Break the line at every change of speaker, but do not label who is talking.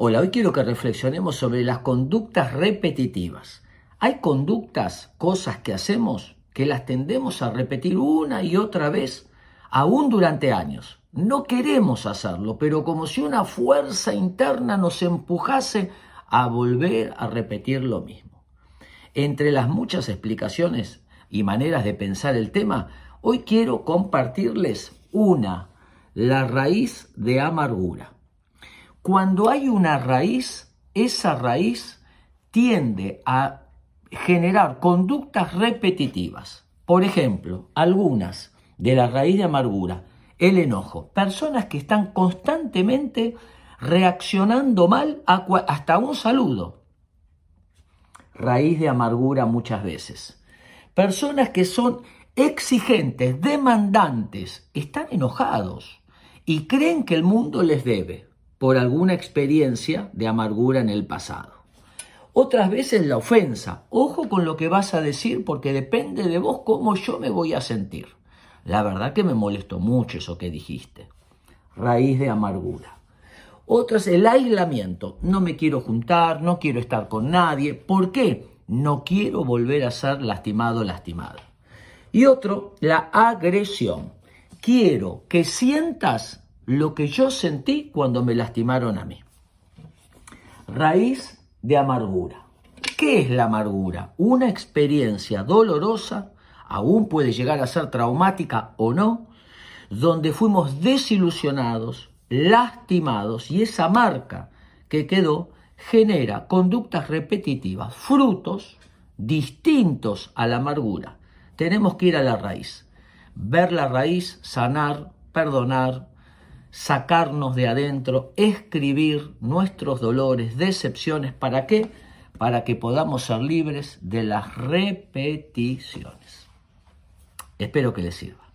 Hola, hoy quiero que reflexionemos sobre las conductas repetitivas. Hay conductas, cosas que hacemos que las tendemos a repetir una y otra vez, aún durante años. No queremos hacerlo, pero como si una fuerza interna nos empujase a volver a repetir lo mismo. Entre las muchas explicaciones y maneras de pensar el tema, hoy quiero compartirles una, la raíz de amargura. Cuando hay una raíz, esa raíz tiende a generar conductas repetitivas. Por ejemplo, algunas de la raíz de amargura, el enojo. Personas que están constantemente reaccionando mal hasta un saludo. Raíz de amargura muchas veces. Personas que son exigentes, demandantes, están enojados y creen que el mundo les debe por alguna experiencia de amargura en el pasado. Otras veces la ofensa. Ojo con lo que vas a decir porque depende de vos cómo yo me voy a sentir. La verdad que me molestó mucho eso que dijiste. Raíz de amargura. Otras, el aislamiento. No me quiero juntar, no quiero estar con nadie. ¿Por qué? No quiero volver a ser lastimado o lastimada. Y otro, la agresión. Quiero que sientas lo que yo sentí cuando me lastimaron a mí. Raíz de amargura. ¿Qué es la amargura? Una experiencia dolorosa, aún puede llegar a ser traumática o no, donde fuimos desilusionados, lastimados y esa marca que quedó genera conductas repetitivas, frutos distintos a la amargura. Tenemos que ir a la raíz, ver la raíz, sanar, perdonar, sacarnos de adentro, escribir nuestros dolores, decepciones, ¿para qué? Para que podamos ser libres de las repeticiones. Espero que les sirva.